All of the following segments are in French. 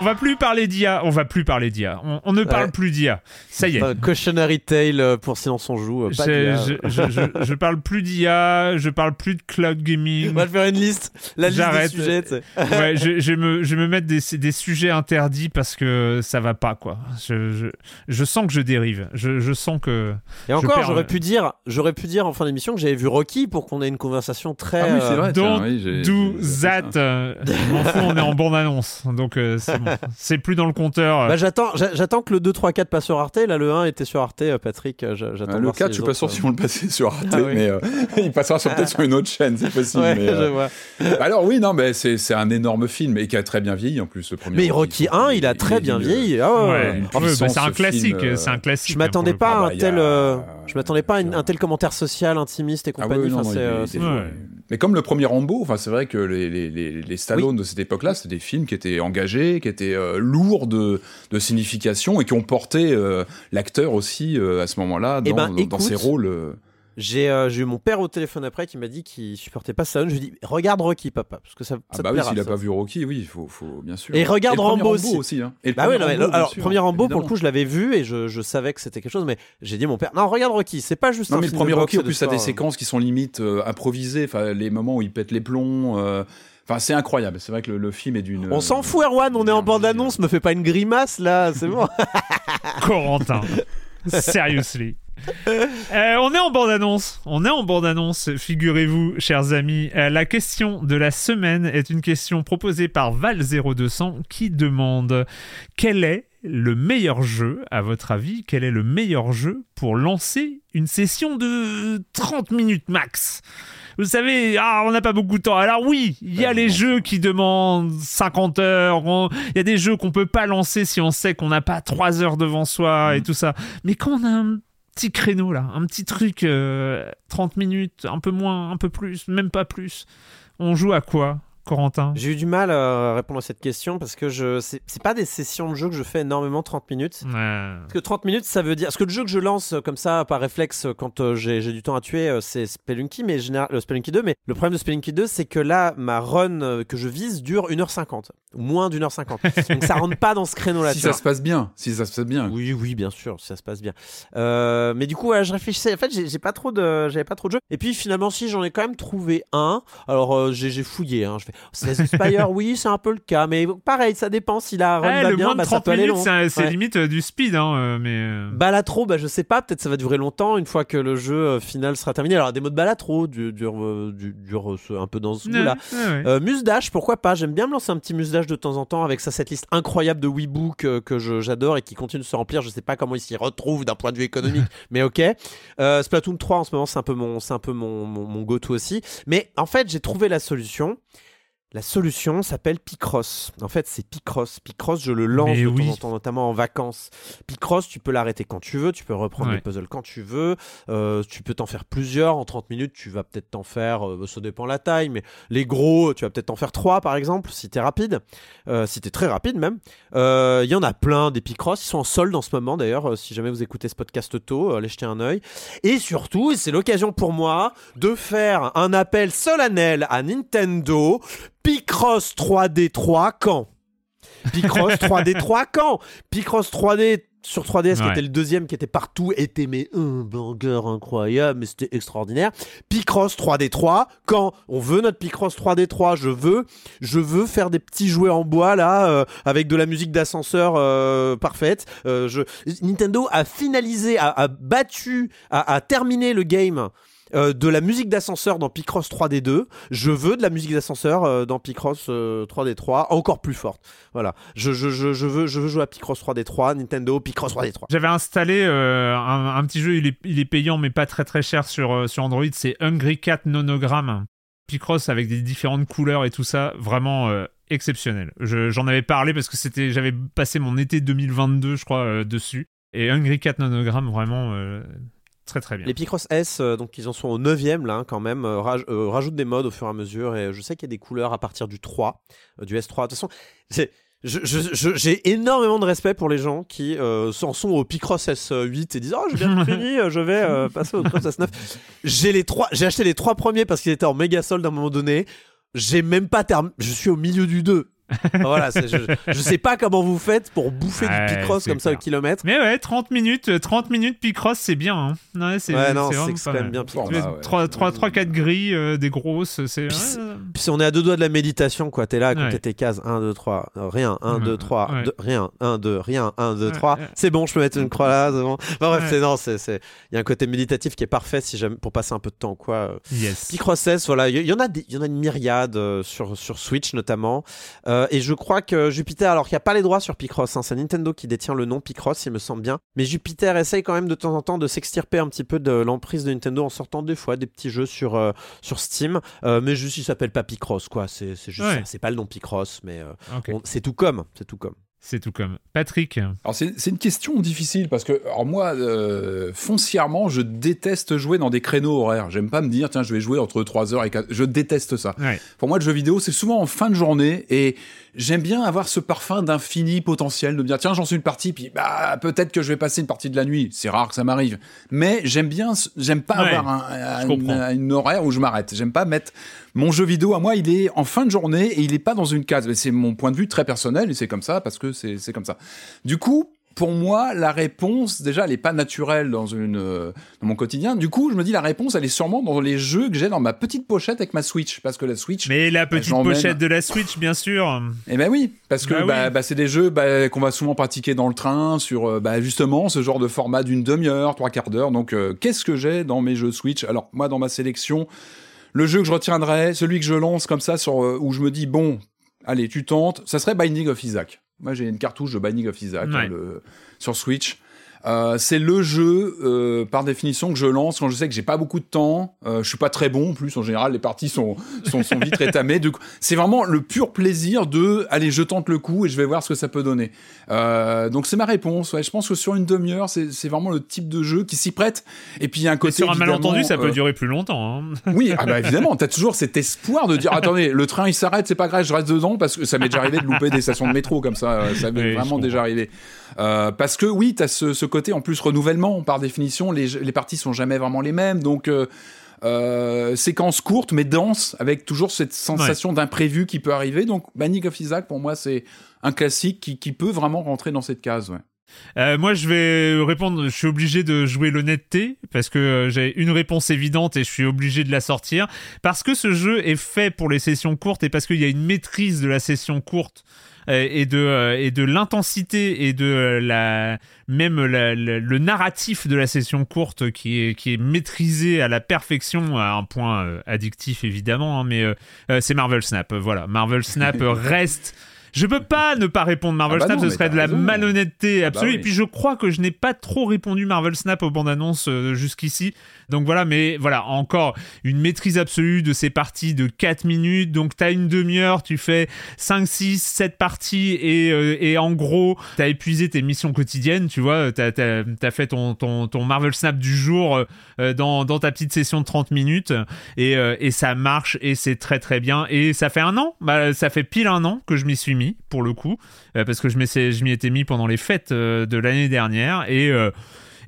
on va plus parler d'IA, on va plus parler d'IA. On, on ne parle Ouais. plus d'IA. Ça y est. Un cautionary tale euh, pour Silence on joue. euh, pas. Je, je, je, je- je parle plus d'IA, je parle plus de cloud gaming. On va faire une liste. La liste des J'arrête. sujets. ouais, je, me, je me mettre des, des sujets interdits parce que ça va pas, quoi. Je, je, je sens que je dérive. Je, je sens que. Et encore, j'aurais euh, pu dire, j'aurais pu dire en fin d'émission que j'avais vu Rocky pour qu'on ait une conversation très. Ah oui, c'est euh, vrai. tiens, oui, Do that. euh, on est en bande-annonce. Donc, euh, c'est bon. C'est plus dans le compteur. Bah, j'attends, j'a- j'attends que le 2, 3, 4 passe sur Arte. Là, le 1 était sur Arte, euh, Patrick. euh, j'a- J'attends Ah, le voir 4, si je suis pas sûr euh, si on le passait sur Arte, Ah oui. mais euh, il passera sur- peut-être sur une autre chaîne, c'est possible. Ouais, mais, je vois. alors oui, non, mais c'est c'est un énorme film et qui a très bien vieilli en plus le premier. Mais Rocky 1, il a très bien vieilli. C'est un classique. film, C'est un classique. Je m'attendais hein, pas à Ah un bah, tel, je m'attendais pas à un tel commentaire social, intimiste et Ah compagnie. oui, non, Enfin, non, c'est, euh. Mais comme le premier Rambo, enfin c'est vrai que les, les, les, les Stallone de cette époque-là, c'était des films qui étaient engagés, qui étaient euh, lourds de, de signification et qui ont porté euh, l'acteur aussi euh, à ce moment-là dans, Eh ben, dans- dans ses rôles. Euh. J'ai euh, eu mon père au téléphone après qui m'a dit qu'il supportait pas Stallone. Je lui ai dit regarde Rocky papa parce que ça, Ah ça bah te oui, s'il a pas vu Rocky, oui, il faut, faut bien sûr. Et regarde le premier Rambo aussi. hein. Et le Bah oui, premier non, mais, Rambo, bien alors sûr, premier Rambo pour le coup je l'avais vu et je, je savais que c'était quelque chose mais j'ai dit à mon père non regarde Rocky c'est pas juste Non un mais le film premier de Rocky, en plus, ça a des séquences qui sont limite euh, improvisées, enfin les moments où il pète les plombs. euh, Enfin, c'est incroyable. C'est vrai que le, le film est d'une. On s'en fout Erwan on est en énergie, bande annonce me fais pas une grimace là c'est bon. Corentin. Seriously. Euh, on est en bande-annonce. On est en bande-annonce, figurez-vous, chers amis. Euh, la question de la semaine est une question proposée par Val0200 qui demande quel est le meilleur jeu, à votre avis, quel est le meilleur jeu pour lancer une session de 30 minutes max? Vous savez, ah, on n'a pas beaucoup de temps. Alors oui, il y a les jeux qui demandent 50 heures. Il y a des jeux qu'on peut pas lancer si on sait qu'on n'a pas 3 heures devant soi et tout ça. Mais quand on a un petit créneau là, un petit truc, euh, 30 minutes, un peu moins, un peu plus, même pas plus, on joue à quoi, Corentin? J'ai eu du mal à répondre à cette question parce que je c'est c'est pas des sessions de jeu que je fais énormément 30 minutes. Ouais. Parce que 30 minutes, ça veut dire. Parce que le jeu que je lance euh, comme ça, par réflexe, euh, quand euh, j'ai j'ai du temps à tuer, c'est Spelunky, mais général... le Spelunky 2. Mais le problème de Spelunky 2, c'est que là, ma run que je vise dure 1h50. Ou moins d'1h50. Donc ça rentre pas dans ce créneau-là. Si tu vois. ça se passe bien, si ça se passe bien. Oui, oui, bien sûr, si ça se passe bien. Euh, mais du coup, ouais, je réfléchissais. En fait, j'ai pas trop de, j'avais pas trop de jeux. Et puis finalement, si j'en ai quand même trouvé un. Alors, euh, j'ai fouillé. Hein, je fais Slay the Spire, oui, c'est un peu le cas. Mais pareil, ça dépend. Si la run va le bien, moins de bah, ça 30 peut aller minutes, long. c'est Ouais. limite euh, du speed, hein, euh, mais. euh, Balatro, bah je sais pas, peut-être ça va durer longtemps une fois que le jeu final sera terminé. Alors des modes Balatro du- dure euh, du- dure, euh, ce- un peu dans ce goût-là. ouais, Musdash, pourquoi pas? J'aime bien me lancer un petit Musdash de temps en temps avec ça, cette liste incroyable de Weebook euh, que je- j'adore et qui continue de se remplir. Je sais pas comment il s'y retrouve d'un point de vue économique, mais ok. Euh, Splatoon 3 en ce moment, c'est un peu mon, c'est un peu mon, mon, mon go-to aussi. Mais en fait, j'ai trouvé la solution. La solution s'appelle Picross. En fait, c'est Picross. Picross, je le lance Mais de oui. temps en temps, notamment en vacances. Picross, tu peux l'arrêter quand tu veux, tu peux reprendre Ouais. les puzzles quand tu veux, euh, tu peux t'en faire plusieurs. En 30 minutes, tu vas peut-être t'en faire, euh, ça dépend la taille, mais les gros, tu vas peut-être en faire 3 par exemple, si t'es rapide, euh, si t'es très rapide même. Il y en a plein des Picross, ils sont en solde en ce moment d'ailleurs, si jamais vous écoutez ce podcast tôt, allez jeter un œil. Et surtout, c'est l'occasion pour moi de faire un appel solennel à Nintendo, Picross 3D3 quand Picross 3D3 quand Picross 3D sur 3DS qui était le deuxième qui était partout était mais un banger incroyable mais c'était extraordinaire. Picross 3D3 quand on veut notre Picross 3D3 je veux je veux faire des petits jouets en bois là euh, avec de la musique d'ascenseur euh, parfaite. Euh, je... Nintendo a finalisé a, a battu a, a terminé le game euh, de la musique d'ascenseur dans Picross 3D2. Je veux de la musique d'ascenseur euh, dans Picross euh, 3D3 encore plus forte. Voilà. Je, veux, jouer à Picross 3D3, Nintendo, Picross 3D3. J'avais installé euh, un, petit jeu, il est, payant mais pas très très cher sur, euh, Android, c'est Hungry Cat Nonogram. Picross avec des différentes couleurs et tout ça, vraiment euh, exceptionnel. Je- J'en avais parlé parce que c'était, j'avais passé mon été 2022, je crois, euh, dessus. Et Hungry Cat Nonogram, vraiment euh, très très bien. Les Picross S, euh, donc ils en sont au 9ème là hein, quand même, euh, raj- euh, rajoutent des modes au fur et à mesure et je sais qu'il y a des couleurs à partir du 3, euh, du S3. De toute façon, j'ai énormément de respect pour les gens qui euh, en sont au Picross S8 et disent Oh, j'ai bien fini, je vais passer au Picross S9. J'ai les trois, j'ai acheté les trois premiers parce qu'ils étaient en méga solde à un moment donné. J'ai même pas terminé, je suis au milieu du 2. Voilà, c'est- je, je sais pas comment vous faites pour bouffer Ouais, du Picross comme ça au clair. kilomètre. Mais ouais, 30 minutes, euh, 30 minutes Picross, c'est bien. Hein. Ouais, c'est Ouais, non, c'est c'est vraiment que c'est pas quand même bien Picross. Picross. Bah ouais. 3, 3, 3, 4 grilles, euh, des grosses, c'est. Puis. Puis on est à deux doigts de la méditation, quoi. T'es là à compter Ouais. tes cases. 1, 2, 3, rien. 1, 2, 3, Ouais. deux- rien. 1, 2, rien. 1, 2, Ouais, 3. ouais. C'est bon, je peux mettre une croix là. C'est bon. Enfin, bref, Ouais. c'est non, c'est, c'est- il y a un côté méditatif qui est parfait si j'aime pour passer un peu de temps, quoi. Yes. Picross S, voilà, il y, y en a, des- y en a une myriade euh, sur sur Switch notamment. Euh, et je crois que Jupiter, alors qu'il n'y a pas les droits sur Picross, hein, c'est Nintendo qui détient le nom Picross, il me semble bien. Mais Jupiter essaye quand même de temps en temps de s'extirper un petit peu de l'emprise de Nintendo en sortant des fois des petits jeux sur euh, sur Steam. Euh, mais juste, il s'appelle pas Picross, quoi. C'est c'est juste Ouais. C'est pas le nom Picross, mais euh, c'est tout comme, c'est tout comme. C'est tout comme. Patrick. Alors c'est une question difficile parce que alors moi euh, foncièrement je déteste jouer dans des créneaux horaires. J'aime pas me dire tiens je vais jouer entre 3h et 4 je déteste ça. Ouais. Pour moi le jeu vidéo c'est souvent en fin de journée et j'aime bien avoir ce parfum d'infini potentiel de me dire tiens j'en suis une partie puis bah peut-être que je vais passer une partie de la nuit, c'est rare que ça m'arrive. Mais j'aime bien j'aime pas Ouais, avoir un, un- une horaire où je m'arrête. J'aime pas mettre mon jeu vidéo à moi, il est en fin de journée et il est pas dans une case. Mais C'est mon point de vue très personnel et c'est comme ça parce que c'est c'est comme ça. Du coup, pour moi, la réponse, déjà, elle est pas naturelle dans une euh, dans mon quotidien. Du coup, je me dis la réponse, elle est sûrement dans les jeux que j'ai dans ma petite pochette avec ma Switch, parce que la Switch. Mais la petite pochette de la Switch, bien sûr. Eh ben oui, parce que Bah bah, oui. bah, c'est des jeux bah, qu'on va souvent pratiquer dans le train sur euh, bah, justement ce genre de format d'une demi-heure, trois quarts d'heure. Donc, euh, qu'est-ce que j'ai dans mes jeux Switch? Alors moi, dans ma sélection, le jeu que je retiendrai, celui que je lance comme ça, sur, euh, où je me dis bon, allez, tu tentes, ça serait Binding of Isaac. Moi, j'ai une cartouche de Binding of Isaac Ouais. hein, le- sur Switch. Euh, c'est le jeu euh, par définition que je lance quand je sais que j'ai pas beaucoup de temps. Euh, je suis pas très bon en plus en général les parties sont sont, sont vite rétamées. C'est vraiment le pur plaisir de allez je tente le coup et je vais voir ce que ça peut donner. Donc c'est ma réponse. Ouais, je pense que sur une demi-heure c'est vraiment le type de jeu qui s'y prête. Et puis il y a un Et côté sur un malentendu, ça peut durer plus longtemps. hein. oui, ah bah évidemment, t'as toujours cet espoir de dire attendez, le train il s'arrête, c'est pas grave, je reste dedans parce que ça m'est déjà arrivé de louper des stations de métro comme ça, ça m'est Oui, vraiment déjà arrivé. Parce que oui, t'as ce, ce côté en plus renouvellement par définition, les, les parties sont jamais vraiment les mêmes, donc euh, euh, séquence courte mais dense avec toujours cette sensation d'imprévu qui peut arriver. Donc Banning of Isaac pour moi c'est un classique qui, qui peut vraiment rentrer dans cette case. Ouais. Euh, moi, je vais répondre. Je suis obligé de jouer l'honnêteté parce que euh, j'ai une réponse évidente et je suis obligé de la sortir parce que ce jeu est fait pour les sessions courtes et parce qu'il y a une maîtrise de la session courte euh, et de et de l'intensité et de la même la- la- le narratif de la session courte qui est qui est maîtrisé à la perfection à un point addictif évidemment hein, mais c'est Marvel Snap voilà Marvel Snap reste je peux pas ne pas répondre Marvel Ah bah Snap, non, ce serait de la malhonnêteté absolue. Bah oui. Et puis je crois que je n'ai pas trop répondu Marvel Snap aux bandes annonces euh, jusqu'ici. Donc voilà, mais voilà, encore une maîtrise absolue de ces parties de 4 minutes. Donc t'as une demi-heure, tu fais 5, 6, 7 parties et, euh, et en gros, t'as épuisé tes missions quotidiennes, tu vois, t'as as, fait ton, ton, ton Marvel Snap du jour euh, dans, dans ta petite session de 30 minutes et, euh, et ça marche et c'est très très bien. Et ça fait un an, bah, ça fait pile un an que je m'y suis mis pour le coup, euh, parce que je m'y étais mis pendant les fêtes euh, de l'année dernière et euh,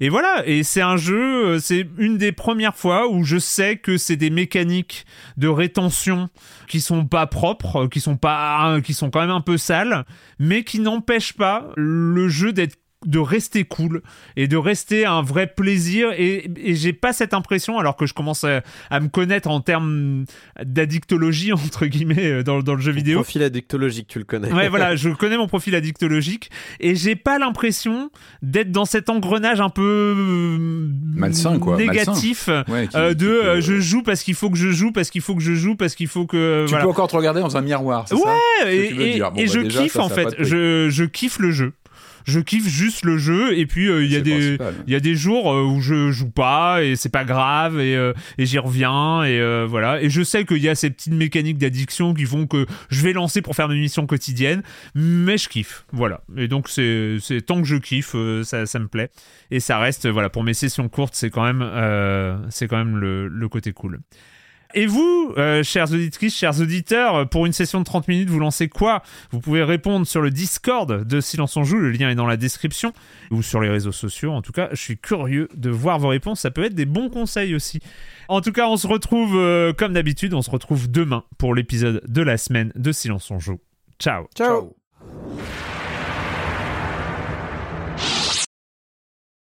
et voilà, et c'est un jeu, c'est une des premières fois où je sais que c'est des mécaniques de rétention qui sont pas propres, qui sont pas, qui sont quand même un peu sales, mais qui n'empêchent pas le jeu d'être de rester cool et de rester un vrai plaisir et, et j'ai pas cette impression alors que je commence à, à me connaître en termes d'addictologie entre guillemets euh, dans, dans le jeu vidéo Profil addictologique, tu le connais. Ouais, voilà, je connais mon profil addictologique et j'ai pas l'impression d'être dans cet engrenage un peu euh, Malsain, quoi, négatif Ouais, qui- euh, de peut- euh, je joue parce qu'il faut que je joue parce qu'il faut que je joue parce qu'il faut que Tu voilà. peux encore te regarder dans un miroir, c'est ça? Ouais, ce que et, tu veux et- dire. Bon, et bah, je déjà, kiffe ça, en ça fait, je, je kiffe le jeu. Je kiffe juste le jeu et puis euh, il y a des il y a des jours euh, où je joue pas et c'est pas grave et, euh, et j'y reviens et voilà. Et je sais qu'il y a ces petites mécaniques d'addiction qui font que je vais lancer pour faire mes missions quotidiennes mais je kiffe voilà. Et donc c'est c'est tant que je kiffe ça, ça me plaît. Et ça reste voilà pour mes sessions courtes c'est quand même c'est quand même le, le côté cool et vous, euh, chères auditrices, chers auditeurs, pour une session de 30 minutes, vous lancez quoi? Vous pouvez répondre sur le Discord de Silence on Joue, le lien est dans la description, ou sur les réseaux sociaux. En tout cas, je suis curieux de voir vos réponses, ça peut être des bons conseils aussi. En tout cas, on se retrouve, euh, comme d'habitude, on se retrouve demain pour l'épisode de la semaine de Silence on Joue. Ciao. Ciao.